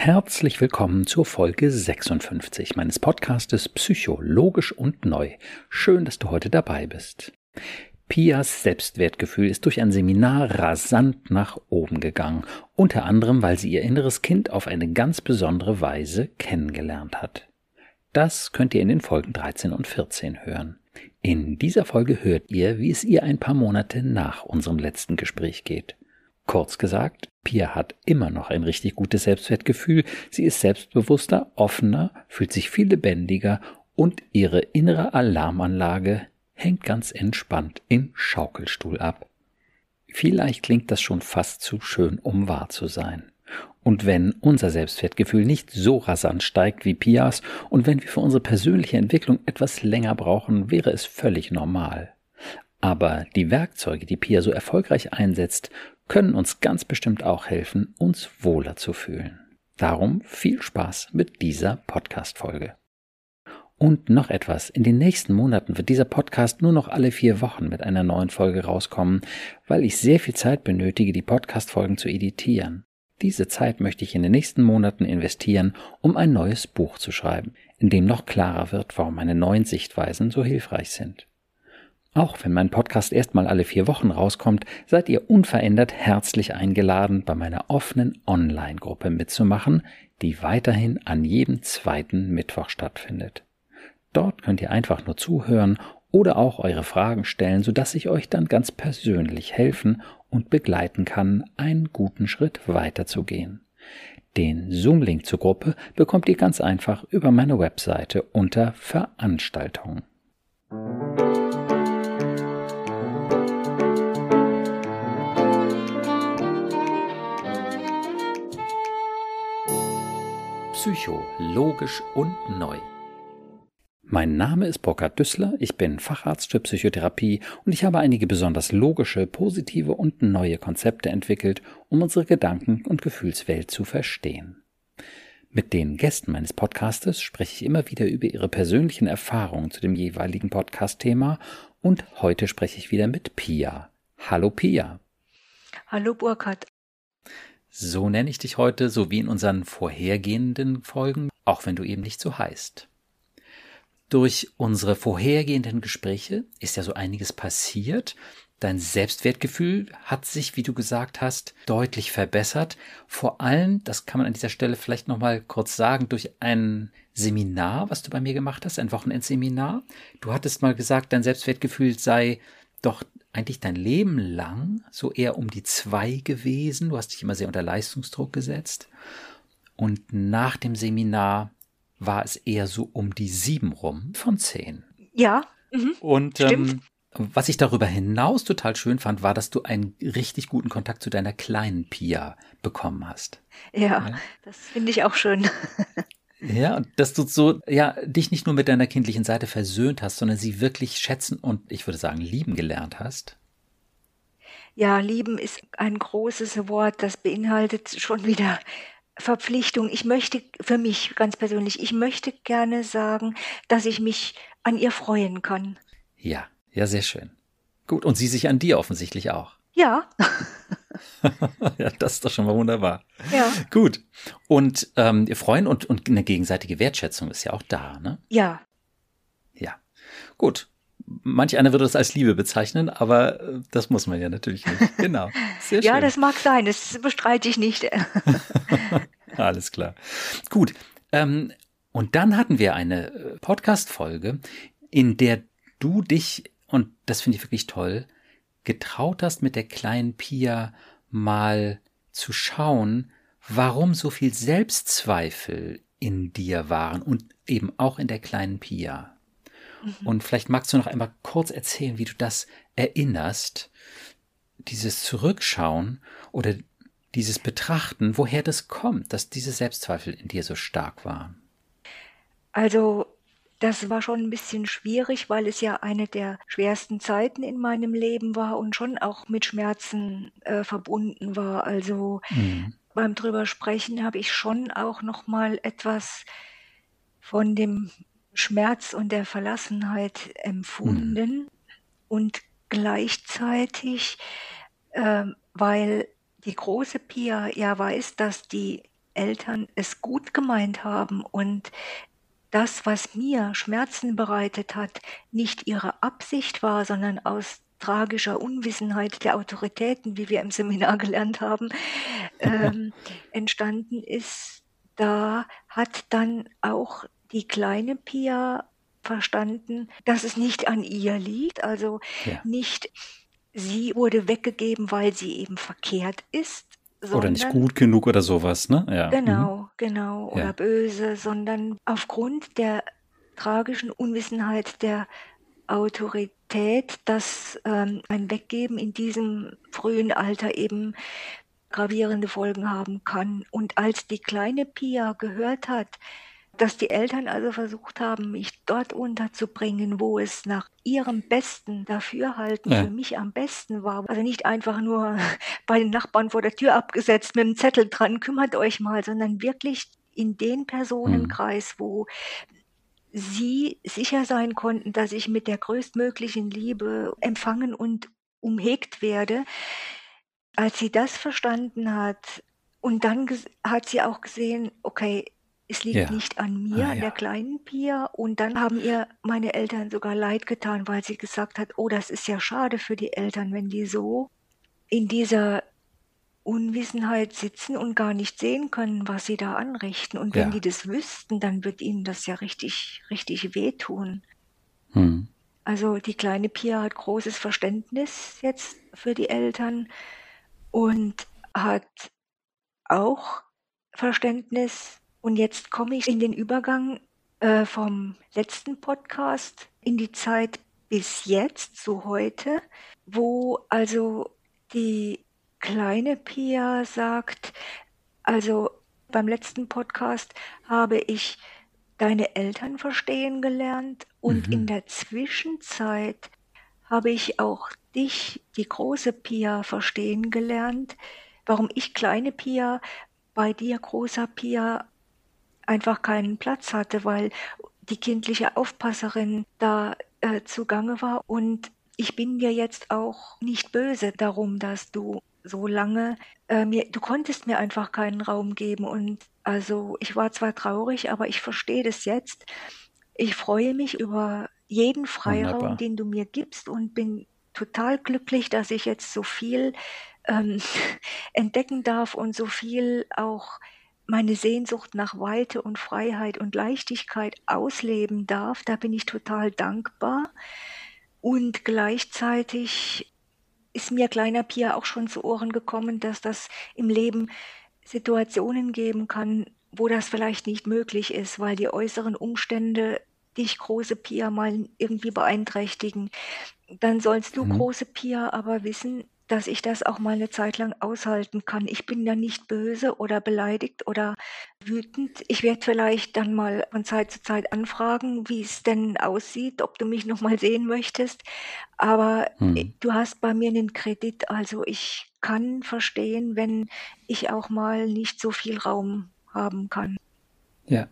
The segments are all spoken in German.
Herzlich willkommen zur Folge 56 meines Podcastes Psychologisch und Neu. Schön, dass du heute dabei bist. Pias Selbstwertgefühl ist durch ein Seminar rasant nach oben gegangen, unter anderem, weil sie ihr inneres Kind auf eine ganz besondere Weise kennengelernt hat. Das könnt ihr in den Folgen 13 und 14 hören. In dieser Folge hört ihr, wie es ihr ein paar Monate nach unserem letzten Gespräch geht. Kurz gesagt, Pia hat immer noch ein richtig gutes Selbstwertgefühl, sie ist selbstbewusster, offener, fühlt sich viel lebendiger und ihre innere Alarmanlage hängt ganz entspannt im Schaukelstuhl ab. Vielleicht klingt das schon fast zu schön, um wahr zu sein. Und wenn unser Selbstwertgefühl nicht so rasant steigt wie Pias und wenn wir für unsere persönliche Entwicklung etwas länger brauchen, wäre es völlig normal. Aber die Werkzeuge, die Pia so erfolgreich einsetzt, können uns ganz bestimmt auch helfen, uns wohler zu fühlen. Darum viel Spaß mit dieser Podcast-Folge. Und noch etwas. In den nächsten Monaten wird dieser Podcast nur noch alle vier Wochen mit einer neuen Folge rauskommen, weil ich sehr viel Zeit benötige, die Podcast-Folgen zu editieren. Diese Zeit möchte ich in den nächsten Monaten investieren, um ein neues Buch zu schreiben, in dem noch klarer wird, warum meine neuen Sichtweisen so hilfreich sind. Auch wenn mein Podcast erstmal alle vier Wochen rauskommt, seid ihr unverändert herzlich eingeladen, bei meiner offenen Online-Gruppe mitzumachen, die weiterhin an jedem zweiten Mittwoch stattfindet. Dort könnt ihr einfach nur zuhören oder auch eure Fragen stellen, sodass ich euch dann ganz persönlich helfen und begleiten kann, einen guten Schritt weiterzugehen. Den Zoom-Link zur Gruppe bekommt ihr ganz einfach über meine Webseite unter Veranstaltungen. Psycho, logisch und neu. Mein Name ist Burkhard Düssler, ich bin Facharzt für Psychotherapie und ich habe einige besonders logische, positive und neue Konzepte entwickelt, um unsere Gedanken- und Gefühlswelt zu verstehen. Mit den Gästen meines Podcastes spreche ich immer wieder über ihre persönlichen Erfahrungen zu dem jeweiligen Podcast-Thema und heute spreche ich wieder mit Pia. Hallo Pia. Hallo Burkhard. So nenne ich dich heute, so wie in unseren vorhergehenden Folgen, auch wenn du eben nicht so heißt. Durch unsere vorhergehenden Gespräche ist ja so einiges passiert. Dein Selbstwertgefühl hat sich, wie du gesagt hast, deutlich verbessert. Vor allem, das kann man an dieser Stelle vielleicht nochmal kurz sagen, durch ein Seminar, was du bei mir gemacht hast, ein Wochenendseminar. Du hattest mal gesagt, dein Selbstwertgefühl sei doch eigentlich dein Leben lang so eher um die zwei gewesen. Du hast dich immer sehr unter Leistungsdruck gesetzt. Und nach dem Seminar war es eher so um die sieben rum von zehn. Ja. Mhm. Und ähm, was ich darüber hinaus total schön fand, war, dass du einen richtig guten Kontakt zu deiner kleinen Pia bekommen hast. Ja, ja. das finde ich auch schön. Ja, dass du so, ja, dich nicht nur mit deiner kindlichen Seite versöhnt hast, sondern sie wirklich schätzen und ich würde sagen lieben gelernt hast. Ja, lieben ist ein großes Wort, das beinhaltet schon wieder Verpflichtung. Ich möchte für mich ganz persönlich, ich möchte gerne sagen, dass ich mich an ihr freuen kann. Ja, ja, sehr schön. Gut, und sie sich an dir offensichtlich auch. Ja. ja, das ist doch schon mal wunderbar. Ja. Gut. Und ähm, ihr freuen und, und eine gegenseitige Wertschätzung ist ja auch da, ne? Ja. Ja. Gut. Manch einer würde das als Liebe bezeichnen, aber äh, das muss man ja natürlich nicht. Genau. Sehr schön. ja, das mag sein, das bestreite ich nicht. Alles klar. Gut. Ähm, und dann hatten wir eine äh, Podcast-Folge, in der du dich, und das finde ich wirklich toll, getraut hast, mit der kleinen Pia mal zu schauen, warum so viel Selbstzweifel in dir waren und eben auch in der kleinen Pia. Mhm. Und vielleicht magst du noch einmal kurz erzählen, wie du das erinnerst, dieses Zurückschauen oder dieses Betrachten, woher das kommt, dass diese Selbstzweifel in dir so stark waren. Also das war schon ein bisschen schwierig, weil es ja eine der schwersten Zeiten in meinem Leben war und schon auch mit Schmerzen äh, verbunden war. Also mhm. beim drüber sprechen habe ich schon auch noch mal etwas von dem Schmerz und der Verlassenheit empfunden mhm. und gleichzeitig, äh, weil die große Pia ja weiß, dass die Eltern es gut gemeint haben und das, was mir Schmerzen bereitet hat, nicht ihre Absicht war, sondern aus tragischer Unwissenheit der Autoritäten, wie wir im Seminar gelernt haben, ähm, entstanden ist, da hat dann auch die kleine Pia verstanden, dass es nicht an ihr liegt, also ja. nicht sie wurde weggegeben, weil sie eben verkehrt ist. Oder nicht gut genug oder sowas, ne? Ja. Genau, mhm. Genau, oder ja. böse, sondern aufgrund der tragischen Unwissenheit der Autorität, dass ähm, ein Weggeben in diesem frühen Alter eben gravierende Folgen haben kann. Und als die kleine Pia gehört hat, dass die Eltern also versucht haben, mich dort unterzubringen, wo es nach ihrem besten Dafürhalten ja. für mich am besten war. Also nicht einfach nur bei den Nachbarn vor der Tür abgesetzt mit einem Zettel dran, kümmert euch mal, sondern wirklich in den Personenkreis, mhm. wo sie sicher sein konnten, dass ich mit der größtmöglichen Liebe empfangen und umhegt werde. Als sie das verstanden hat, und dann hat sie auch gesehen, okay, es liegt Ja. nicht an mir, Ah, an der kleinen Pia. Und dann haben ihr meine Eltern sogar leid getan, weil sie gesagt hat, oh, das ist ja schade für die Eltern, wenn die so in dieser Unwissenheit sitzen und gar nicht sehen können, was sie da anrichten. Und wenn die das wüssten, dann wird ihnen das ja richtig, richtig wehtun. Hm. Also die kleine Pia hat großes Verständnis jetzt für die Eltern und hat auch Verständnis und jetzt komme ich in den Übergang äh, vom letzten Podcast in die Zeit bis jetzt, zu heute, wo also die kleine Pia sagt, also beim letzten Podcast habe ich deine Eltern verstehen gelernt und mhm. in der Zwischenzeit habe ich auch dich, die große Pia, verstehen gelernt. Warum ich kleine Pia bei dir, großer Pia, einfach keinen Platz hatte, weil die kindliche Aufpasserin da äh, zugange war. Und ich bin dir jetzt auch nicht böse darum, dass du so lange äh, mir, du konntest mir einfach keinen Raum geben. Und also ich war zwar traurig, aber ich verstehe das jetzt. Ich freue mich über jeden Freiraum, Wunderbar. den du mir gibst und bin total glücklich, dass ich jetzt so viel ähm, entdecken darf und so viel auch meine Sehnsucht nach Weite und Freiheit und Leichtigkeit ausleben darf, da bin ich total dankbar. Und gleichzeitig ist mir kleiner Pia auch schon zu Ohren gekommen, dass das im Leben Situationen geben kann, wo das vielleicht nicht möglich ist, weil die äußeren Umstände dich, große Pia, mal irgendwie beeinträchtigen. Dann sollst du, mhm. große Pia, aber wissen, dass ich das auch mal eine Zeit lang aushalten kann. Ich bin ja nicht böse oder beleidigt oder wütend. Ich werde vielleicht dann mal von Zeit zu Zeit anfragen, wie es denn aussieht, ob du mich noch mal sehen möchtest. Aber hm. du hast bei mir einen Kredit, also ich kann verstehen, wenn ich auch mal nicht so viel Raum haben kann. Ja.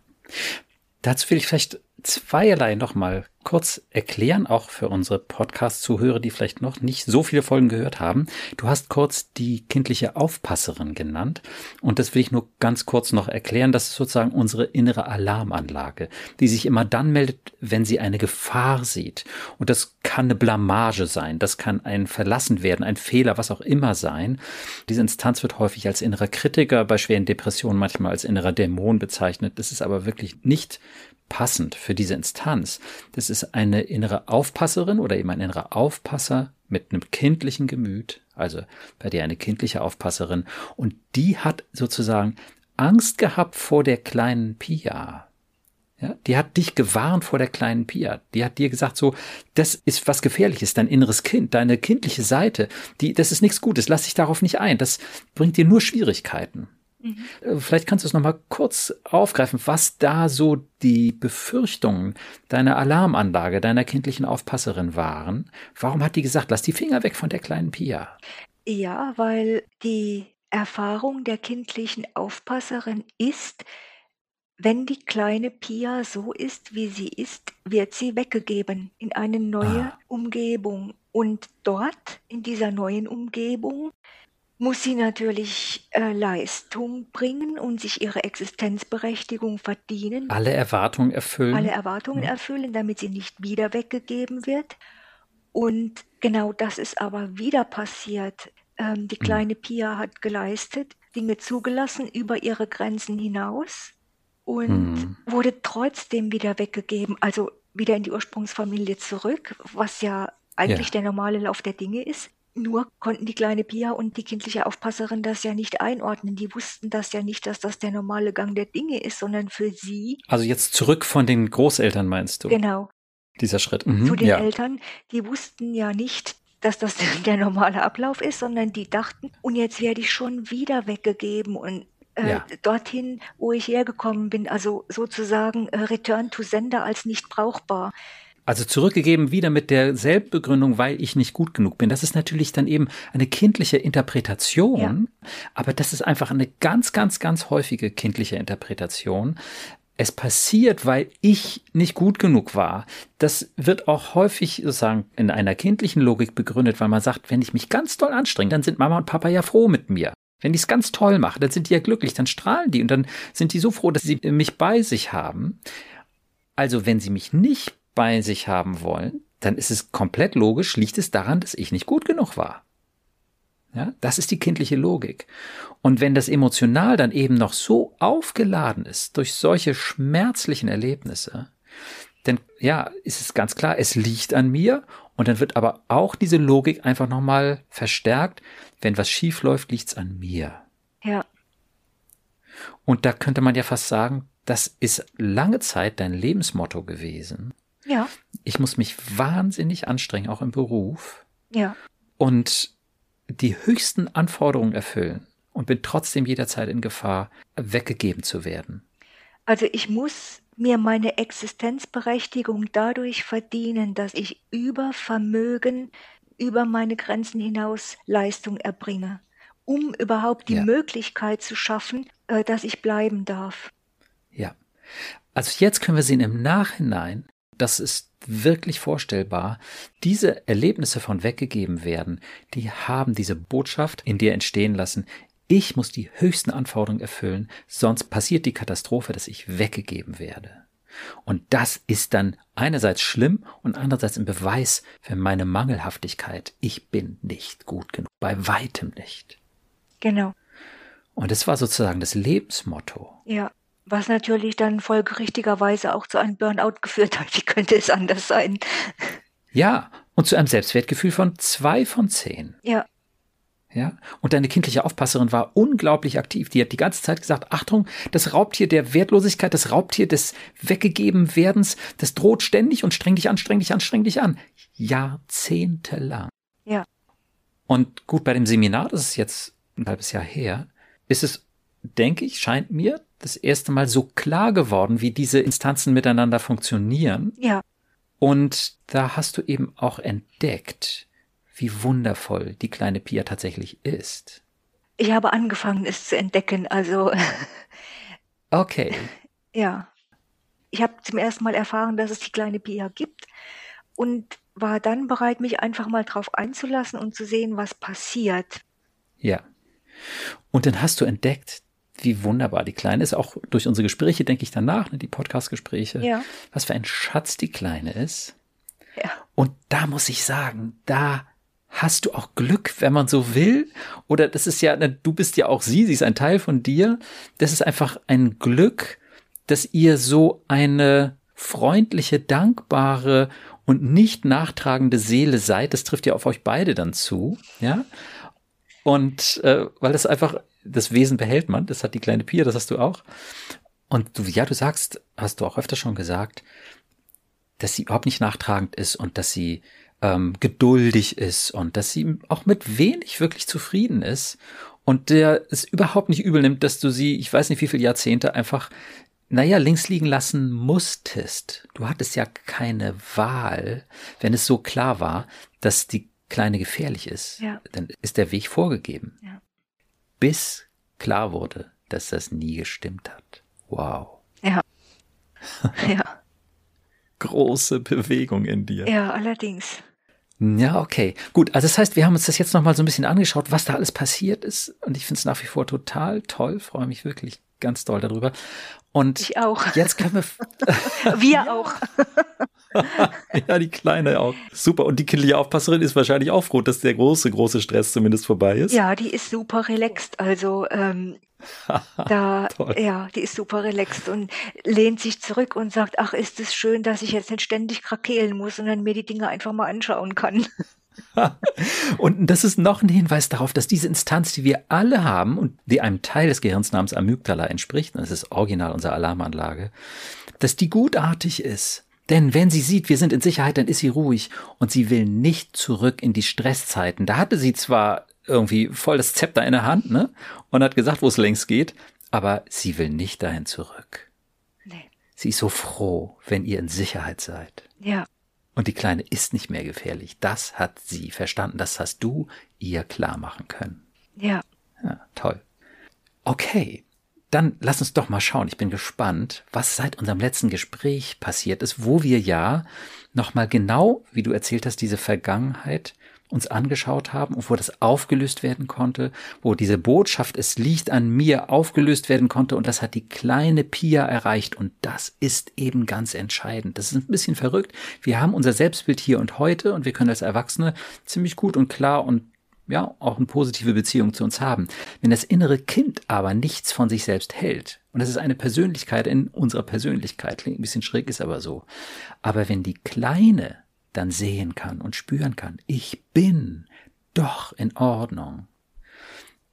Dazu will ich vielleicht zweierlei nochmal kurz erklären, auch für unsere Podcast-Zuhörer, die vielleicht noch nicht so viele Folgen gehört haben. Du hast kurz die kindliche Aufpasserin genannt und das will ich nur ganz kurz noch erklären. Das ist sozusagen unsere innere Alarmanlage, die sich immer dann meldet, wenn sie eine Gefahr sieht. Und das kann eine Blamage sein, das kann ein Verlassen werden, ein Fehler, was auch immer sein. Diese Instanz wird häufig als innerer Kritiker, bei schweren Depressionen manchmal als innerer Dämon bezeichnet. Das ist aber wirklich nicht passend für diese Instanz. Das ist eine innere Aufpasserin oder eben ein innerer Aufpasser mit einem kindlichen Gemüt, also bei dir eine kindliche Aufpasserin, und die hat sozusagen Angst gehabt vor der kleinen Pia. Ja, die hat dich gewarnt vor der kleinen Pia. Die hat dir gesagt, so, das ist was Gefährliches, dein inneres Kind, deine kindliche Seite, die, das ist nichts Gutes, lass dich darauf nicht ein, das bringt dir nur Schwierigkeiten. Mhm. Vielleicht kannst du es nochmal kurz aufgreifen, was da so die Befürchtungen deiner Alarmanlage, deiner kindlichen Aufpasserin waren. Warum hat die gesagt, lass die Finger weg von der kleinen Pia? Ja, weil die Erfahrung der kindlichen Aufpasserin ist, wenn die kleine Pia so ist, wie sie ist, wird sie weggegeben in eine neue ah. Umgebung. Und dort, in dieser neuen Umgebung, muss sie natürlich äh, Leistung bringen und sich ihre Existenzberechtigung verdienen. Alle Erwartungen erfüllen. Alle Erwartungen ja. erfüllen, damit sie nicht wieder weggegeben wird. Und genau das ist aber wieder passiert. Ähm, die hm. kleine mhm. Pia hat geleistet, Dinge zugelassen über ihre Grenzen hinaus und mhm. wurde trotzdem wieder weggegeben, also wieder in die Ursprungsfamilie zurück, was ja eigentlich ja. der normale Lauf der Dinge ist. Nur konnten die kleine Pia und die kindliche Aufpasserin das ja nicht einordnen. Die wussten das ja nicht, dass das der normale Gang der Dinge ist, sondern für sie. Also jetzt zurück von den Großeltern meinst du? Genau. Dieser Schritt. Mhm, Zu den ja. Eltern, die wussten ja nicht, dass das der normale Ablauf ist, sondern die dachten, und jetzt werde ich schon wieder weggegeben und äh, ja. dorthin, wo ich hergekommen bin, also sozusagen äh, Return to Sender als nicht brauchbar. Also zurückgegeben wieder mit der Selbstbegründung, weil ich nicht gut genug bin. Das ist natürlich dann eben eine kindliche Interpretation, ja. aber das ist einfach eine ganz, ganz, ganz häufige kindliche Interpretation. Es passiert, weil ich nicht gut genug war. Das wird auch häufig sozusagen in einer kindlichen Logik begründet, weil man sagt, wenn ich mich ganz toll anstrenge, dann sind Mama und Papa ja froh mit mir. Wenn ich es ganz toll mache, dann sind die ja glücklich, dann strahlen die und dann sind die so froh, dass sie mich bei sich haben. Also wenn sie mich nicht bei sich haben wollen, dann ist es komplett logisch, liegt es daran, dass ich nicht gut genug war. Ja, das ist die kindliche Logik. Und wenn das emotional dann eben noch so aufgeladen ist durch solche schmerzlichen Erlebnisse, dann ja, ist es ganz klar, es liegt an mir und dann wird aber auch diese Logik einfach nochmal verstärkt. Wenn was schief läuft, liegt es an mir. Ja. Und da könnte man ja fast sagen, das ist lange Zeit dein Lebensmotto gewesen. Ja. Ich muss mich wahnsinnig anstrengen, auch im Beruf. Ja. Und die höchsten Anforderungen erfüllen und bin trotzdem jederzeit in Gefahr, weggegeben zu werden. Also ich muss mir meine Existenzberechtigung dadurch verdienen, dass ich über Vermögen, über meine Grenzen hinaus Leistung erbringe, um überhaupt die ja. Möglichkeit zu schaffen, äh, dass ich bleiben darf. Ja. Also jetzt können wir sehen im Nachhinein, das ist wirklich vorstellbar. Diese Erlebnisse von weggegeben werden, die haben diese Botschaft in dir entstehen lassen. Ich muss die höchsten Anforderungen erfüllen, sonst passiert die Katastrophe, dass ich weggegeben werde. Und das ist dann einerseits schlimm und andererseits ein Beweis für meine Mangelhaftigkeit. Ich bin nicht gut genug, bei weitem nicht. Genau. Und es war sozusagen das Lebensmotto. Ja. Was natürlich dann folgerichtigerweise auch zu einem Burnout geführt hat. Wie könnte es anders sein? Ja, und zu einem Selbstwertgefühl von zwei von zehn. Ja. Ja, und deine kindliche Aufpasserin war unglaublich aktiv. Die hat die ganze Zeit gesagt, Achtung, das Raubtier der Wertlosigkeit, das Raubtier des weggegeben Werdens, das droht ständig und streng dich an, streng dich an, streng dich an. Jahrzehntelang. Ja. Und gut, bei dem Seminar, das ist jetzt ein halbes Jahr her, ist es, denke ich, scheint mir, das erste Mal so klar geworden, wie diese Instanzen miteinander funktionieren. Ja. Und da hast du eben auch entdeckt, wie wundervoll die kleine Pia tatsächlich ist. Ich habe angefangen, es zu entdecken, also. okay. Ja. Ich habe zum ersten Mal erfahren, dass es die kleine Pia gibt und war dann bereit, mich einfach mal drauf einzulassen und zu sehen, was passiert. Ja. Und dann hast du entdeckt, wie wunderbar die Kleine ist. Auch durch unsere Gespräche denke ich danach, ne, die Podcast-Gespräche. Ja. Was für ein Schatz die Kleine ist. Ja. Und da muss ich sagen, da hast du auch Glück, wenn man so will. Oder das ist ja, ne, du bist ja auch sie, sie ist ein Teil von dir. Das ist einfach ein Glück, dass ihr so eine freundliche, dankbare und nicht nachtragende Seele seid. Das trifft ja auf euch beide dann zu, ja. Und äh, weil das einfach das Wesen behält man, das hat die kleine Pia, das hast du auch. Und du, ja, du sagst, hast du auch öfter schon gesagt, dass sie überhaupt nicht nachtragend ist und dass sie ähm, geduldig ist und dass sie auch mit wenig wirklich zufrieden ist und der es überhaupt nicht übel nimmt, dass du sie, ich weiß nicht wie viele Jahrzehnte einfach, naja, links liegen lassen musstest. Du hattest ja keine Wahl, wenn es so klar war, dass die Kleine gefährlich ist. Ja. Dann ist der Weg vorgegeben. Ja bis klar wurde, dass das nie gestimmt hat. Wow. Ja. Ja. Große Bewegung in dir. Ja, allerdings. Ja, okay. Gut, also das heißt, wir haben uns das jetzt nochmal so ein bisschen angeschaut, was da alles passiert ist. Und ich finde es nach wie vor total toll, freue mich wirklich ganz doll darüber. Und ich auch. Jetzt können wir. wir auch. ja, die Kleine auch. Super. Und die kindliche Aufpasserin ist wahrscheinlich auch froh, dass der große, große Stress zumindest vorbei ist. Ja, die ist super relaxed. Also ähm, da, ja, die ist super relaxed und lehnt sich zurück und sagt, ach, ist es schön, dass ich jetzt nicht ständig krakeelen muss, sondern mir die Dinge einfach mal anschauen kann. und das ist noch ein Hinweis darauf, dass diese Instanz, die wir alle haben und die einem Teil des Gehirns namens Amygdala entspricht, und das ist original unsere Alarmanlage, dass die gutartig ist. Denn wenn sie sieht, wir sind in Sicherheit, dann ist sie ruhig und sie will nicht zurück in die Stresszeiten. Da hatte sie zwar irgendwie voll das Zepter in der Hand, ne? Und hat gesagt, wo es längst geht, aber sie will nicht dahin zurück. Nee. Sie ist so froh, wenn ihr in Sicherheit seid. Ja. Und die Kleine ist nicht mehr gefährlich. Das hat sie verstanden. Das hast du ihr klar machen können. Ja. Ja, toll. Okay. Dann lass uns doch mal schauen. Ich bin gespannt, was seit unserem letzten Gespräch passiert ist, wo wir ja nochmal genau, wie du erzählt hast, diese Vergangenheit uns angeschaut haben und wo das aufgelöst werden konnte, wo diese Botschaft, es liegt an mir, aufgelöst werden konnte und das hat die kleine Pia erreicht und das ist eben ganz entscheidend. Das ist ein bisschen verrückt. Wir haben unser Selbstbild hier und heute und wir können als Erwachsene ziemlich gut und klar und ja, auch eine positive Beziehung zu uns haben. Wenn das innere Kind aber nichts von sich selbst hält, und das ist eine Persönlichkeit in unserer Persönlichkeit, klingt ein bisschen schräg, ist aber so. Aber wenn die Kleine dann sehen kann und spüren kann, ich bin doch in Ordnung.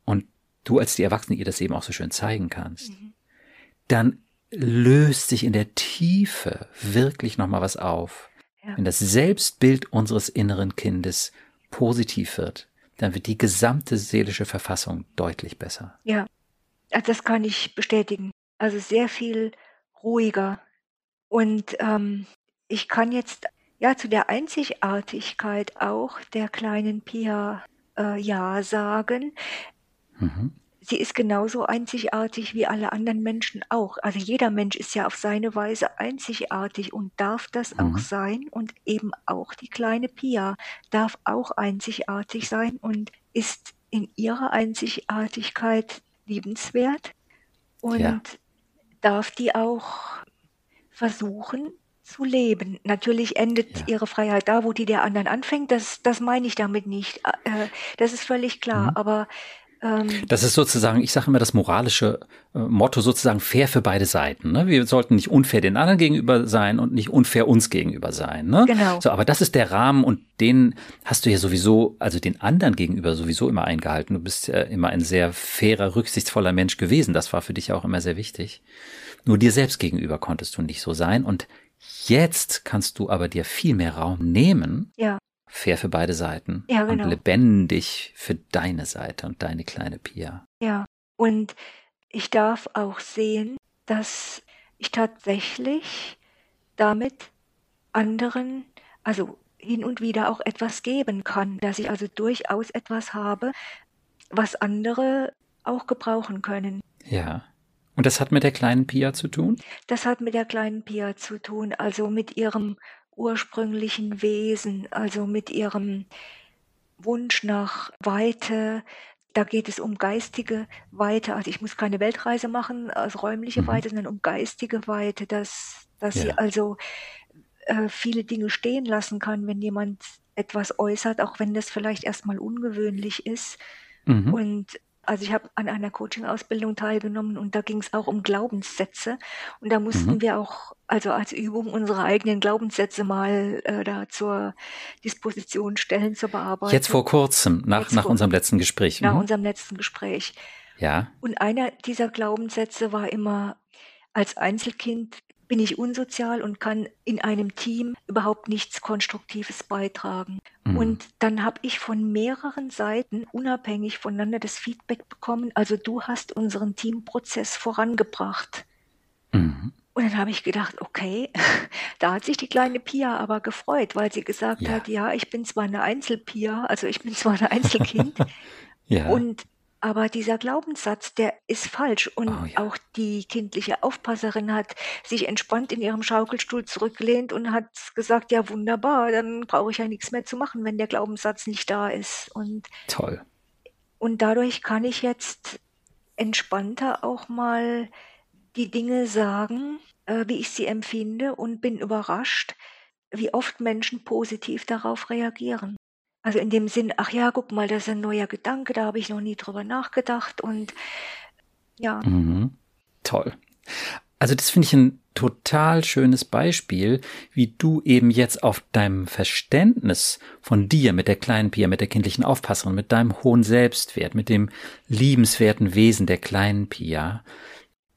Und du als die Erwachsene ihr das eben auch so schön zeigen kannst, mhm. dann löst sich in der Tiefe wirklich nochmal was auf. Ja. Wenn das Selbstbild unseres inneren Kindes positiv wird, dann wird die gesamte seelische Verfassung deutlich besser. Ja, also das kann ich bestätigen. Also sehr viel ruhiger. Und ähm, ich kann jetzt ja, zu der Einzigartigkeit auch der kleinen Pia äh, Ja sagen. Mhm. Sie ist genauso einzigartig wie alle anderen Menschen auch. Also jeder Mensch ist ja auf seine Weise einzigartig und darf das mhm. auch sein. Und eben auch die kleine Pia darf auch einzigartig sein und ist in ihrer Einzigartigkeit liebenswert und ja. darf die auch versuchen, zu leben. Natürlich endet ja. ihre Freiheit da, wo die der anderen anfängt. Das, das meine ich damit nicht. Äh, das ist völlig klar. Mhm. Aber das ist sozusagen, ich sage immer das moralische äh, Motto sozusagen fair für beide Seiten. Ne? Wir sollten nicht unfair den anderen gegenüber sein und nicht unfair uns gegenüber sein. Ne? Genau. So, aber das ist der Rahmen und den hast du ja sowieso, also den anderen gegenüber sowieso immer eingehalten. Du bist ja immer ein sehr fairer, rücksichtsvoller Mensch gewesen. Das war für dich auch immer sehr wichtig. Nur dir selbst gegenüber konntest du nicht so sein und Jetzt kannst du aber dir viel mehr Raum nehmen. Ja. Fair für beide Seiten. Ja, genau. Und lebendig für deine Seite und deine kleine Pia. Ja. Und ich darf auch sehen, dass ich tatsächlich damit anderen, also hin und wieder auch etwas geben kann, dass ich also durchaus etwas habe, was andere auch gebrauchen können. Ja. Und das hat mit der kleinen Pia zu tun? Das hat mit der kleinen Pia zu tun, also mit ihrem ursprünglichen Wesen, also mit ihrem Wunsch nach Weite. Da geht es um geistige Weite. Also ich muss keine Weltreise machen, also räumliche mhm. Weite, sondern um geistige Weite, dass, dass ja. sie also äh, viele Dinge stehen lassen kann, wenn jemand etwas äußert, auch wenn das vielleicht erstmal ungewöhnlich ist. Mhm. Und also ich habe an einer Coaching-Ausbildung teilgenommen und da ging es auch um Glaubenssätze. Und da mussten mhm. wir auch, also als Übung, unsere eigenen Glaubenssätze mal äh, da zur Disposition stellen, zur Bearbeitung. Jetzt vor kurzem, nach, Jetzt nach vor, unserem letzten Gespräch. Nach mhm. unserem letzten Gespräch. Ja. Und einer dieser Glaubenssätze war immer, als Einzelkind bin ich unsozial und kann in einem Team überhaupt nichts Konstruktives beitragen. Mhm. Und dann habe ich von mehreren Seiten unabhängig voneinander das Feedback bekommen, also du hast unseren Teamprozess vorangebracht. Mhm. Und dann habe ich gedacht, okay, da hat sich die kleine Pia aber gefreut, weil sie gesagt ja. hat, ja, ich bin zwar eine Einzelpia, also ich bin zwar ein Einzelkind, ja. und Aber dieser Glaubenssatz, der ist falsch. Und Oh ja. auch die kindliche Aufpasserin hat sich entspannt in ihrem Schaukelstuhl zurückgelehnt und hat gesagt, ja wunderbar, dann brauche ich ja nichts mehr zu machen, wenn der Glaubenssatz nicht da ist. Und, Toll. und dadurch kann ich jetzt entspannter auch mal die Dinge sagen, äh, wie ich sie empfinde und bin überrascht, wie oft Menschen positiv darauf reagieren. Also in dem Sinn, ach ja, guck mal, das ist ein neuer Gedanke, da habe ich noch nie drüber nachgedacht und ja, Mhm. Toll. Also das finde ich ein total schönes Beispiel, wie du eben jetzt auf deinem Verständnis von dir mit der kleinen Pia, mit der kindlichen Aufpasserin, mit deinem hohen Selbstwert, mit dem liebenswerten Wesen der kleinen Pia,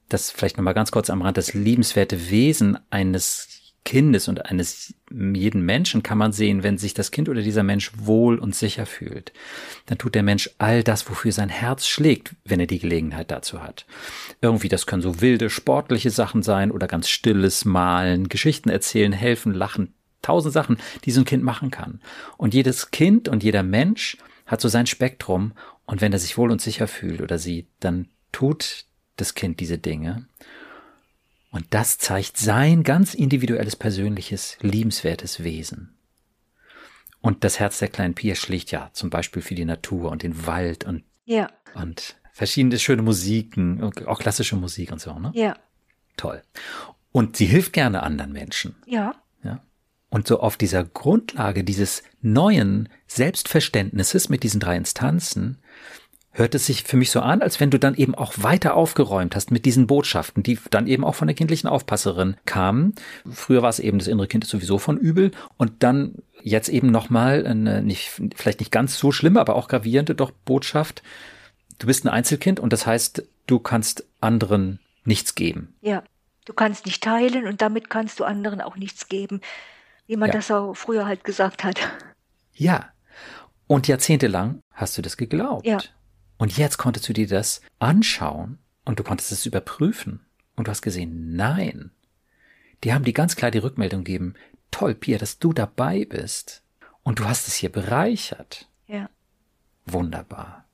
das vielleicht nochmal ganz kurz am Rand, das liebenswerte Wesen eines Kindes und eines jeden Menschen kann man sehen, wenn sich das Kind oder dieser Mensch wohl und sicher fühlt. Dann tut der Mensch all das, wofür sein Herz schlägt, wenn er die Gelegenheit dazu hat. Irgendwie, das können so wilde, sportliche Sachen sein oder ganz stilles Malen, Geschichten erzählen, helfen, lachen, tausend Sachen, die so ein Kind machen kann. Und jedes Kind und jeder Mensch hat so sein Spektrum und wenn er sich wohl und sicher fühlt oder sie, dann tut das Kind diese Dinge. Und das zeigt sein ganz individuelles, persönliches, liebenswertes Wesen. Und das Herz der kleinen Pia schlägt ja zum Beispiel für die Natur und den Wald und, ja, und verschiedene schöne Musiken, auch klassische Musik und so, ne? ja, Toll. Und sie hilft gerne anderen Menschen. ja, Ja. Und so auf dieser Grundlage dieses neuen Selbstverständnisses mit diesen drei Instanzen hört es sich für mich so an, als wenn du dann eben auch weiter aufgeräumt hast mit diesen Botschaften, die dann eben auch von der kindlichen Aufpasserin kamen. Früher war es eben das innere Kind ist sowieso von übel und dann jetzt eben nochmal eine nicht, vielleicht nicht ganz so schlimme, aber auch gravierende doch Botschaft. Du bist ein Einzelkind und das heißt, du kannst anderen nichts geben. ja. Du kannst nicht teilen und damit kannst du anderen auch nichts geben, wie man Ja. das auch früher halt gesagt hat. Ja. Und jahrzehntelang hast du das geglaubt. Ja. Und jetzt konntest du dir das anschauen und du konntest es überprüfen. Und du hast gesehen, nein. Die haben dir ganz klar die Rückmeldung gegeben, toll, Pia, dass du dabei bist. Und du hast es hier bereichert. Ja, Wunderbar.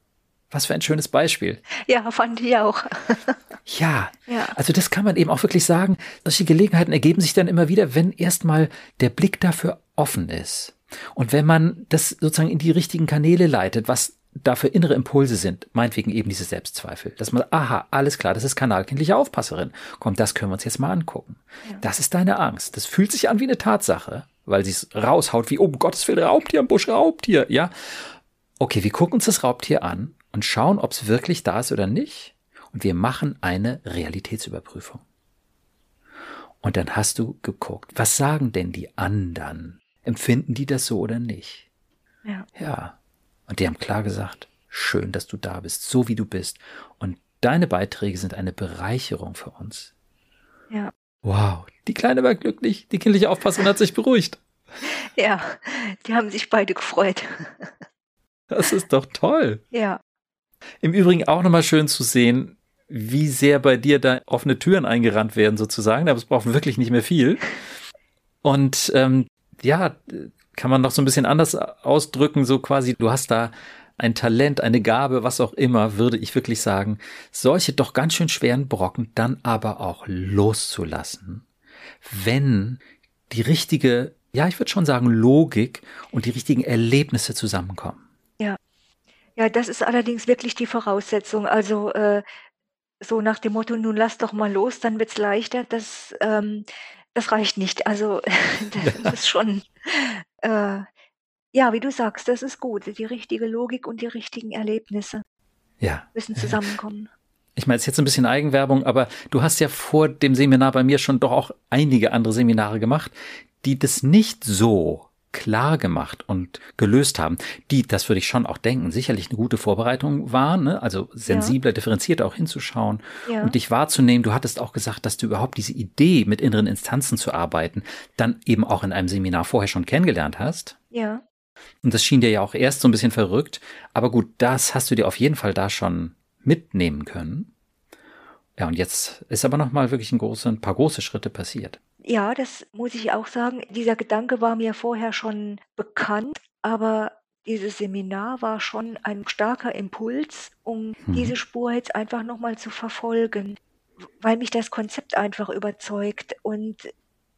Was für ein schönes Beispiel. ja fand ich auch. Ja, Ja. also das kann man eben auch wirklich sagen. Solche Gelegenheiten ergeben sich dann immer wieder, wenn erstmal der Blick dafür offen ist. Und wenn man das sozusagen in die richtigen Kanäle leitet, was da für innere Impulse sind, meinetwegen eben diese Selbstzweifel, dass man, aha, alles klar, das ist kanalkindliche Aufpasserin. Komm, das können wir uns jetzt mal angucken. Das ist deine Angst. Das fühlt sich an wie eine Tatsache, weil sie es raushaut, wie, um Gottes Willen, Raubtier im Busch, Raubtier, ja. Okay, wir gucken uns das Raubtier an und schauen, ob es wirklich da ist oder nicht. Und wir machen eine Realitätsüberprüfung. Und dann hast du geguckt, was sagen denn die anderen? Empfinden die das so oder nicht? Ja, Ja. Und die haben klar gesagt, schön, dass du da bist, so wie du bist. Und deine Beiträge sind eine Bereicherung für uns. ja, Wow, die Kleine war glücklich, die kindliche Aufpasserin hat sich beruhigt. ja. Die haben sich beide gefreut. Das ist doch toll. Ja, Im Übrigen auch nochmal schön zu sehen, wie sehr bei dir da offene Türen eingerannt werden sozusagen. Aber es braucht wirklich nicht mehr viel. Und ähm, ja, kann man noch so ein bisschen anders ausdrücken, so quasi, du hast da ein Talent, eine Gabe, was auch immer, würde ich wirklich sagen, solche doch ganz schön schweren Brocken dann aber auch loszulassen, wenn die richtige, ja, ich würde schon sagen, Logik und die richtigen Erlebnisse zusammenkommen. ja. Ja, das ist allerdings wirklich die Voraussetzung. Also äh, so nach dem Motto, nun lass doch mal los, dann wird's leichter. Das, ähm, das reicht nicht. Also das ist schon, äh, ja, wie du sagst, das ist gut. Die richtige Logik und die richtigen Erlebnisse Ja. müssen zusammenkommen. Ich meine, es ist jetzt ein bisschen Eigenwerbung, aber du hast ja vor dem Seminar bei mir schon doch auch einige andere Seminare gemacht, die das nicht so klar gemacht und gelöst haben, die, das würde ich schon auch denken, sicherlich eine gute Vorbereitung waren, ne? also sensibler, differenzierter auch hinzuschauen Ja. und dich wahrzunehmen. Du hattest auch gesagt, dass du überhaupt diese Idee, mit inneren Instanzen zu arbeiten, dann eben auch in einem Seminar vorher schon kennengelernt hast. Ja, Und das schien dir ja auch erst so ein bisschen verrückt. Aber gut, das hast du dir auf jeden Fall da schon mitnehmen können. Ja, und jetzt ist aber noch mal wirklich ein, große, ein paar große Schritte passiert. Ja, das muss ich auch sagen. Dieser Gedanke war mir vorher schon bekannt, aber dieses Seminar war schon ein starker Impuls, um Mhm. diese Spur jetzt einfach nochmal zu verfolgen, weil mich das Konzept einfach überzeugt und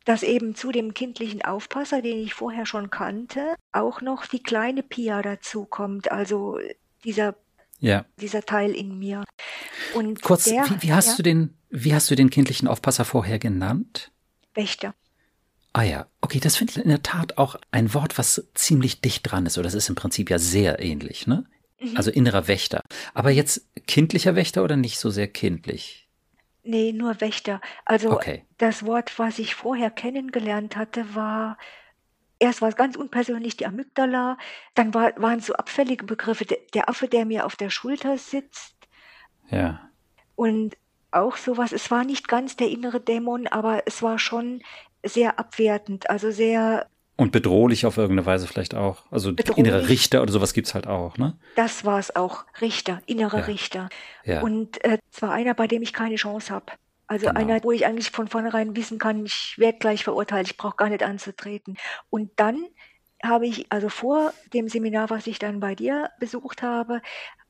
dass eben zu dem kindlichen Aufpasser, den ich vorher schon kannte, auch noch die kleine Pia dazukommt, also dieser, Ja. dieser Teil in mir. Und Kurz, der, wie, wie hast ja, du den, wie hast du den kindlichen Aufpasser vorher genannt? Wächter. Ah ja, okay, das finde ich in der Tat auch ein Wort, was ziemlich dicht dran ist, oder das ist im Prinzip ja sehr ähnlich, ne? Mhm. Also innerer Wächter. Aber jetzt kindlicher Wächter oder nicht so sehr kindlich? Nee, nur Wächter. Also Okay. das Wort, was ich vorher kennengelernt hatte, war erst war es ganz unpersönlich die Amygdala, dann war, waren so abfällige Begriffe, der, der Affe, der mir auf der Schulter sitzt Ja. und auch sowas. Es war nicht ganz der innere Dämon, aber es war schon sehr abwertend, also sehr, Und bedrohlich auf irgendeine Weise vielleicht auch. Also innere Richter oder sowas gibt's halt auch, ne? das war es auch, Richter, innere Ja. Richter. Ja. Und äh, es war einer, bei dem ich keine Chance habe. Also Genau. einer, wo ich eigentlich von vornherein wissen kann, ich werde gleich verurteilt, ich brauche gar nicht anzutreten. Und dann habe ich, also vor dem Seminar, was ich dann bei dir besucht habe,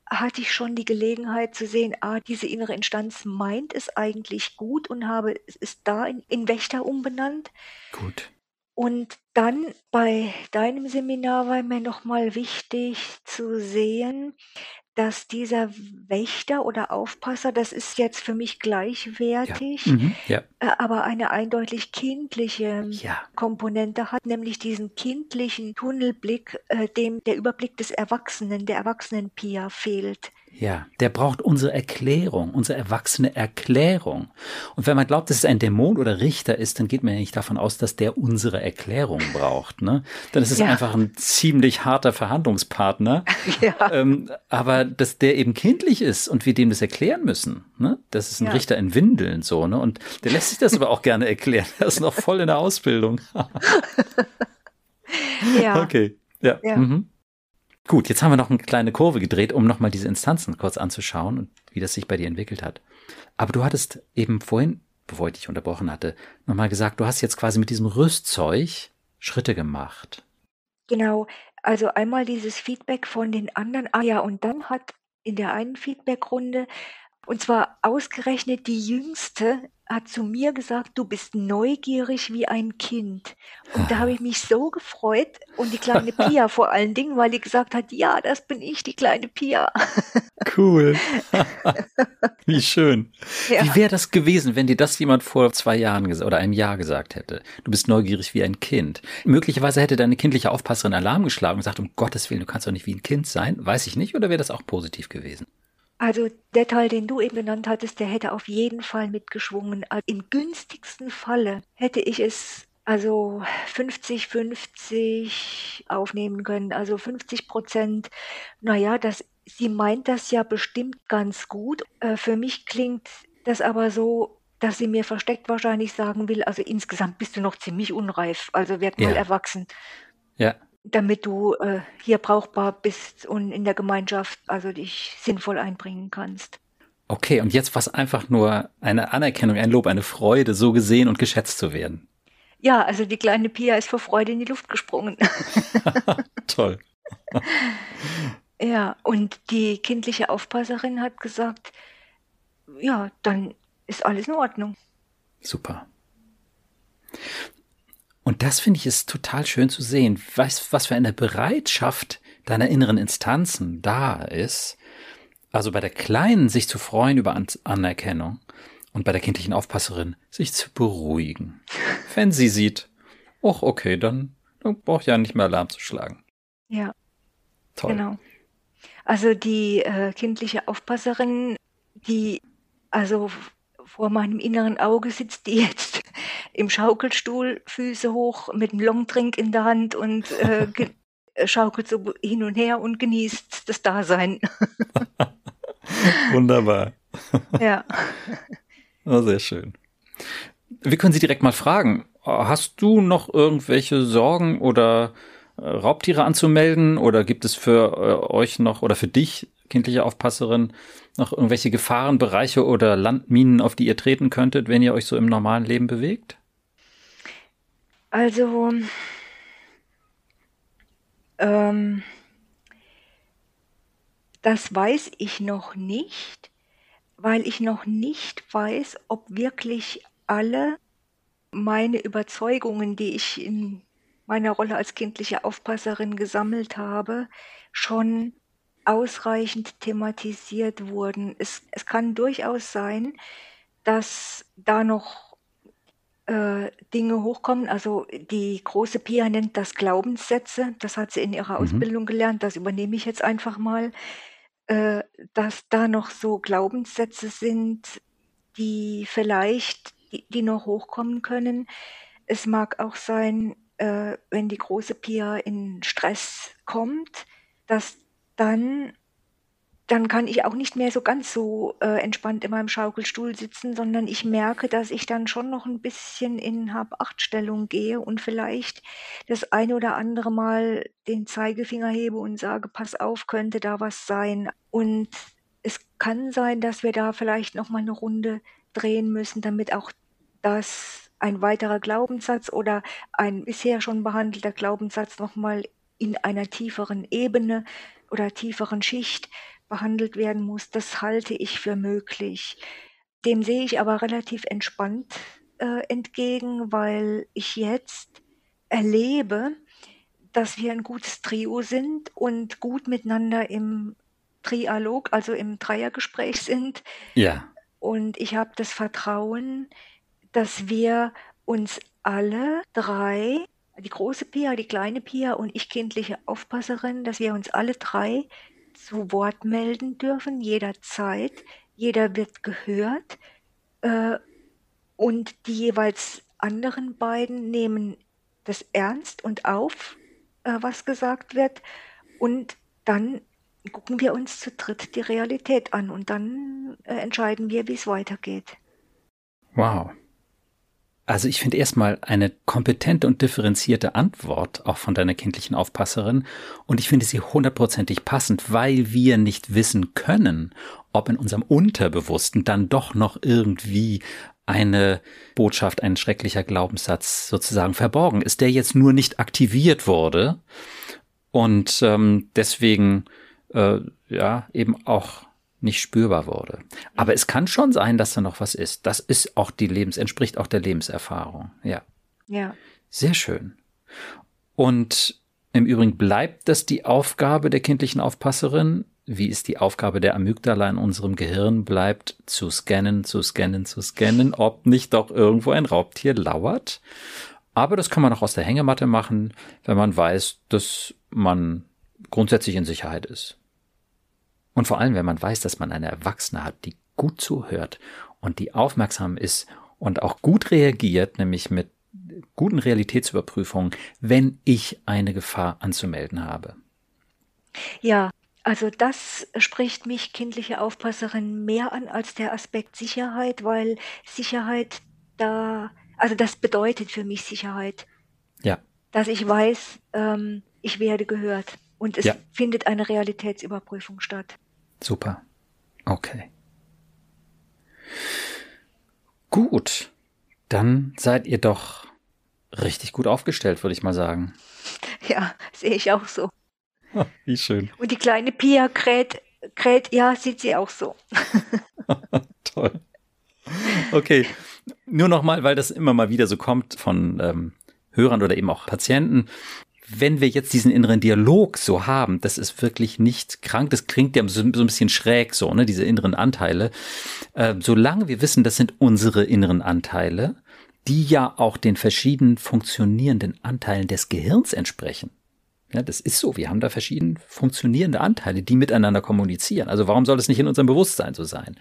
hatte ich schon die Gelegenheit zu sehen, ah, diese innere Instanz meint es eigentlich gut und habe es ist da in, in Wächter umbenannt. Gut. Und dann bei deinem Seminar war mir nochmal wichtig zu sehen, dass dieser Wächter oder Aufpasser, das ist jetzt für mich Ja. gleichwertig, Mhm. Ja. äh, aber eine eindeutig kindliche Ja. Komponente hat, nämlich diesen kindlichen Tunnelblick, äh, dem der Überblick des Erwachsenen, der Erwachsenen-Pia fehlt. Ja, der braucht unsere Erklärung, unsere erwachsene Erklärung. Und wenn man glaubt, dass es ein Dämon oder Richter ist, dann geht man ja nicht davon aus, dass der unsere Erklärung braucht. Ne? Dann ist es Ja. einfach ein ziemlich harter Verhandlungspartner. Ja. Ähm, aber dass der eben kindlich ist und wir dem das erklären müssen. Ne? Das ist ein Ja. Richter in Windeln so. Ne? Und der lässt sich das aber auch gerne erklären. Er ist noch voll in der Ausbildung. Ja. Okay. Ja. Ja. Mhm. Gut, jetzt haben wir noch eine kleine Kurve gedreht, um nochmal diese Instanzen kurz anzuschauen und wie das sich bei dir entwickelt hat. Aber du hattest eben vorhin, bevor ich dich unterbrochen hatte, nochmal gesagt, du hast jetzt quasi mit diesem Rüstzeug Schritte gemacht. Genau, also einmal dieses Feedback von den anderen. Ah ja, und dann hat in der einen Feedbackrunde, und zwar ausgerechnet die Jüngste, hat zu mir gesagt, du bist neugierig wie ein Kind. Und da habe ich mich so gefreut und die kleine Pia vor allen Dingen, weil die gesagt hat, ja, das bin ich, die kleine Pia. Cool. wie schön. Ja. Wie wäre das gewesen, wenn dir das jemand vor zwei Jahren oder einem Jahr gesagt hätte? Du bist neugierig wie ein Kind. Möglicherweise hätte deine kindliche Aufpasserin Alarm geschlagen und gesagt, um Gottes Willen, du kannst doch nicht wie ein Kind sein. Weiß ich nicht. Oder wäre das auch positiv gewesen? Also der Teil, den du eben genannt hattest, der hätte auf jeden Fall mitgeschwungen. Also Im günstigsten Falle hätte ich es also 50-50 aufnehmen können. Also 50 Prozent, naja, das, sie meint das ja bestimmt ganz gut. Äh, für mich klingt das aber so, dass sie mir versteckt wahrscheinlich sagen will, also insgesamt bist du noch ziemlich unreif, also werd mal Ja. erwachsen Ja. Damit du äh, hier brauchbar bist und in der Gemeinschaft also dich sinnvoll einbringen kannst. Okay, und jetzt war es einfach nur eine Anerkennung, ein Lob, eine Freude, so gesehen und geschätzt zu werden. Ja, also die kleine Pia ist vor Freude in die Luft gesprungen. Toll. ja, und die kindliche Aufpasserin hat gesagt, ja, dann ist alles in Ordnung. Super. Und das finde ich ist total schön zu sehen, was, was für eine Bereitschaft deiner inneren Instanzen da ist. Also bei der Kleinen sich zu freuen über An Anerkennung und bei der kindlichen Aufpasserin sich zu beruhigen. Wenn sie sieht, ach okay, dann, dann braucht ja nicht mehr Alarm zu schlagen. Ja, Toll. genau. Also die äh, kindliche Aufpasserin, die also vor meinem inneren Auge sitzt, die jetzt im Schaukelstuhl, Füße hoch, mit einem Longdrink in der Hand und äh, äh, schaukelt so hin und her und genießt das Dasein. Wunderbar. ja. Oh, sehr schön. Wir können Sie direkt mal fragen. Hast du noch irgendwelche Sorgen oder äh, Raubtiere anzumelden? Oder gibt es für äh, euch noch oder für dich, kindliche Aufpasserin, noch irgendwelche Gefahrenbereiche oder Landminen, auf die ihr treten könntet, wenn ihr euch so im normalen Leben bewegt? Also, ähm, das weiß ich noch nicht, weil ich noch nicht weiß, ob wirklich alle meine Überzeugungen, die ich in meiner Rolle als kindliche Aufpasserin gesammelt habe, schon ausreichend thematisiert wurden. Es, es kann durchaus sein, dass da noch äh, Dinge hochkommen. Also die große Pia nennt das Glaubenssätze. Das hat sie in ihrer mhm. Ausbildung gelernt. Das übernehme ich jetzt einfach mal. Äh, dass da noch so Glaubenssätze sind, die vielleicht, die, die noch hochkommen können. Es mag auch sein, äh, wenn die große Pia in Stress kommt, dass dann dann kann ich auch nicht mehr so ganz so äh, entspannt in meinem Schaukelstuhl sitzen, sondern ich merke, dass ich dann schon noch ein bisschen in Hab-Acht-Stellung gehe und vielleicht das eine oder andere Mal den Zeigefinger hebe und sage, pass auf, könnte da was sein. Und es kann sein, dass wir da vielleicht noch mal eine Runde drehen müssen, damit auch das ein weiterer Glaubenssatz oder ein bisher schon behandelter Glaubenssatz noch mal in einer tieferen Ebene oder tieferen Schicht behandelt werden muss, das halte ich für möglich. Dem sehe ich aber relativ entspannt äh, entgegen, weil ich jetzt erlebe, dass wir ein gutes Trio sind und gut miteinander im Trialog, also im Dreiergespräch sind. Ja. Und ich habe das Vertrauen, dass wir uns alle drei, die große Pia, die kleine Pia und ich kindliche Aufpasserin, dass wir uns alle drei zu Wort melden dürfen, jederzeit. Jeder wird gehört. Äh, und die jeweils anderen beiden nehmen das ernst und auf, äh, was gesagt wird. Und dann gucken wir uns zu dritt die Realität an und dann äh, entscheiden wir, wie es weitergeht. Wow. Also ich finde erstmal eine kompetente und differenzierte Antwort auch von deiner kindlichen Aufpasserin. Und ich finde sie hundertprozentig passend, weil wir nicht wissen können, ob in unserem Unterbewussten dann doch noch irgendwie eine Botschaft, ein schrecklicher Glaubenssatz sozusagen verborgen ist, der jetzt nur nicht aktiviert wurde. Und ähm, deswegen äh, ja eben auch nicht spürbar wurde. Aber es kann schon sein, dass da noch was ist. Das ist auch die Lebens, entspricht auch der Lebenserfahrung. Ja. Ja. Sehr schön. Und im Übrigen bleibt das die Aufgabe der kindlichen Aufpasserin, wie es die Aufgabe der Amygdala in unserem Gehirn bleibt, zu scannen, zu scannen, zu scannen, ob nicht doch irgendwo ein Raubtier lauert. Aber das kann man auch aus der Hängematte machen, wenn man weiß, dass man grundsätzlich in Sicherheit ist. Und vor allem, wenn man weiß, dass man eine Erwachsene hat, die gut zuhört und die aufmerksam ist und auch gut reagiert, nämlich mit guten Realitätsüberprüfungen, wenn ich eine Gefahr anzumelden habe. Ja, also das spricht mich kindliche Aufpasserin mehr an als der Aspekt Sicherheit, weil Sicherheit da, also das bedeutet für mich Sicherheit. Ja. Dass ich weiß, ähm, ich werde gehört und es ja. findet eine Realitätsüberprüfung statt. Super. Okay. Gut. Dann seid ihr doch richtig gut aufgestellt, würde ich mal sagen. Ja, sehe ich auch so. Wie schön. Und die kleine Pia kräht, kräht ja, sieht sie auch so. Toll. Okay. Nur nochmal, weil das immer mal wieder so kommt von ähm, Hörern oder eben auch Patienten wenn wir jetzt diesen inneren Dialog so haben, das ist wirklich nicht krank, das klingt ja so, so ein bisschen schräg so, ne, diese inneren Anteile. Äh, solange wir wissen, das sind unsere inneren Anteile, die ja auch den verschiedenen funktionierenden Anteilen des Gehirns entsprechen. Ja, das ist so. Wir haben da verschiedene funktionierende Anteile, die miteinander kommunizieren. Also warum soll das nicht in unserem Bewusstsein so sein?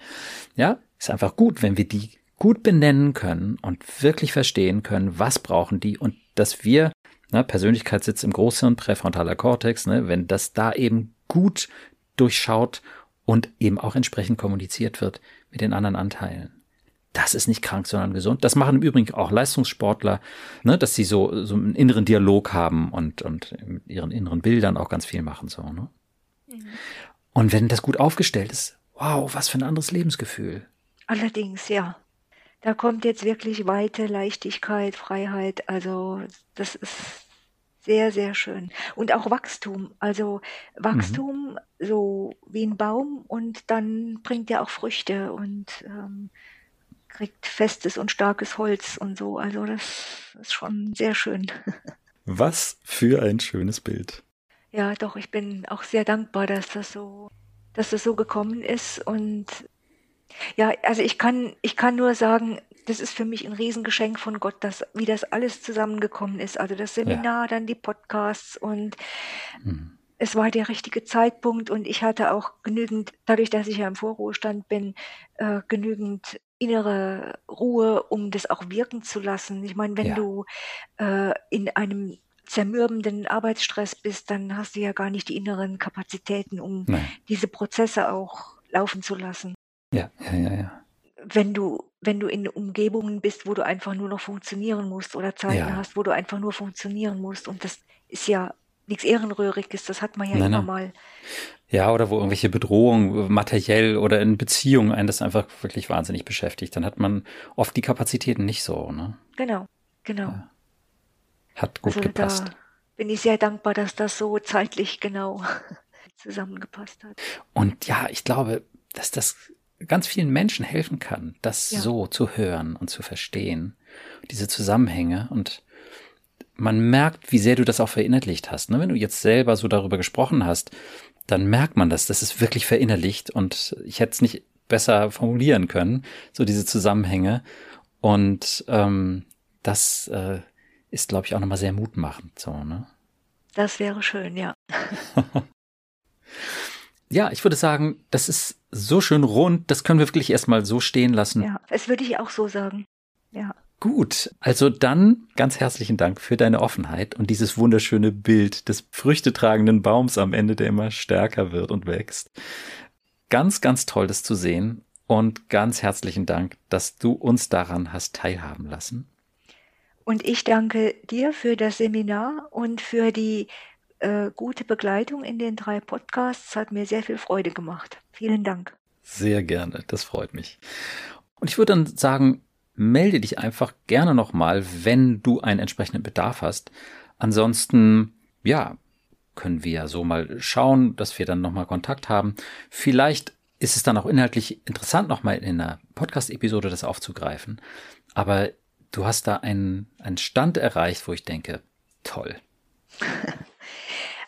Ja, ist einfach gut, wenn wir die gut benennen können und wirklich verstehen können, was brauchen die und dass wir Ne, Persönlichkeit sitzt im Großhirn, präfrontaler Kortex, ne, wenn das da eben gut durchschaut und eben auch entsprechend kommuniziert wird mit den anderen Anteilen. Das ist nicht krank, sondern gesund. Das machen im Übrigen auch Leistungssportler, ne, dass sie so, so einen inneren Dialog haben und, und mit ihren inneren Bildern auch ganz viel machen. So, ne? Mhm. Und wenn das gut aufgestellt ist, wow, was für ein anderes Lebensgefühl. Allerdings, ja. Da kommt jetzt wirklich Weite, Leichtigkeit, Freiheit. Also das ist Sehr, sehr schön. Und auch Wachstum. Also Wachstum mhm. so wie ein Baum und dann bringt er auch Früchte und ähm, kriegt festes und starkes Holz und so. Also das ist schon sehr schön. Was für ein schönes Bild. Ja, doch, ich bin auch sehr dankbar, dass das so, dass das so gekommen ist. Und ja, also ich kann, ich kann nur sagen, das ist für mich ein Riesengeschenk von Gott, dass, wie das alles zusammengekommen ist. Also das Seminar, ja. dann die Podcasts und mhm. es war der richtige Zeitpunkt und ich hatte auch genügend, dadurch, dass ich ja im Vorruhestand bin, äh, genügend innere Ruhe, um das auch wirken zu lassen. Ich meine, wenn ja. du äh, in einem zermürbenden Arbeitsstress bist, dann hast du ja gar nicht die inneren Kapazitäten, um Nein. diese Prozesse auch laufen zu lassen. Ja, ja, ja, ja. Wenn du, wenn du in Umgebungen bist, wo du einfach nur noch funktionieren musst oder Zeiten ja. hast, wo du einfach nur funktionieren musst und das ist ja nichts Ehrenrühriges, das hat man ja nein, immer nein. mal. Ja, oder wo irgendwelche Bedrohungen materiell oder in Beziehungen einen das einfach wirklich wahnsinnig beschäftigt, dann hat man oft die Kapazitäten nicht so, ne? Genau, genau. Ja. Hat gut also gepasst. Da bin ich sehr dankbar, dass das so zeitlich genau zusammengepasst hat. Und ja, ich glaube, dass das ganz vielen Menschen helfen kann, das ja. so zu hören und zu verstehen, diese Zusammenhänge und man merkt, wie sehr du das auch verinnerlicht hast. Ne? Wenn du jetzt selber so darüber gesprochen hast, dann merkt man das, das ist wirklich verinnerlicht und ich hätte es nicht besser formulieren können, so diese Zusammenhänge. Und ähm, das äh, ist, glaube ich, auch nochmal sehr mutmachend. So, ne? Das wäre schön, ja. ja, ich würde sagen, das ist so schön rund, das können wir wirklich erstmal so stehen lassen. Ja, das würde ich auch so sagen. Ja. Gut, also dann ganz herzlichen Dank für deine Offenheit und dieses wunderschöne Bild des früchtetragenden Baums am Ende, der immer stärker wird und wächst. Ganz, ganz toll, das zu sehen und ganz herzlichen Dank, dass du uns daran hast teilhaben lassen. Und ich danke dir für das Seminar und für die äh, gute Begleitung in den drei Podcasts. Hat mir sehr viel Freude gemacht. Vielen Dank. Sehr gerne, das freut mich. Und ich würde dann sagen, melde dich einfach gerne nochmal, wenn du einen entsprechenden Bedarf hast. Ansonsten, ja, können wir ja so mal schauen, dass wir dann nochmal Kontakt haben. Vielleicht ist es dann auch inhaltlich interessant, nochmal in einer Podcast-Episode das aufzugreifen. Aber du hast da einen, einen Stand erreicht, wo ich denke, toll.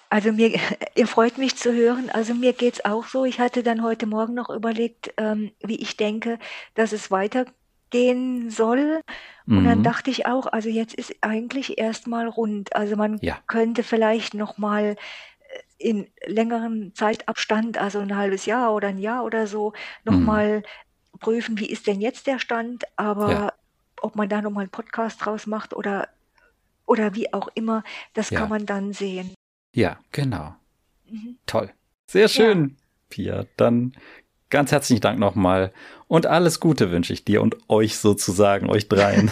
Also mir, ihr freut mich zu hören. Also mir geht's auch so. Ich hatte dann heute Morgen noch überlegt, ähm, wie ich denke, dass es weitergehen soll. Und mhm. dann dachte ich auch, also jetzt ist eigentlich erstmal rund. Also man ja. könnte vielleicht noch mal äh, in längeren Zeitabstand, also ein halbes Jahr oder ein Jahr oder so, noch mhm. mal prüfen, wie ist denn jetzt der Stand. Aber ja ob man da nochmal einen Podcast draus macht oder, oder wie auch immer, das ja. kann man dann sehen. Ja, genau. Mhm. Toll. Sehr schön, ja. Pia. Dann ganz herzlichen Dank nochmal und alles Gute wünsche ich dir und euch sozusagen, euch dreien.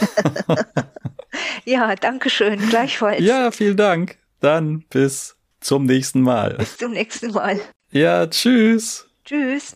ja, danke schön, gleichfalls. Ja, vielen Dank. Dann bis zum nächsten Mal. Bis zum nächsten Mal. Ja, tschüss. Tschüss.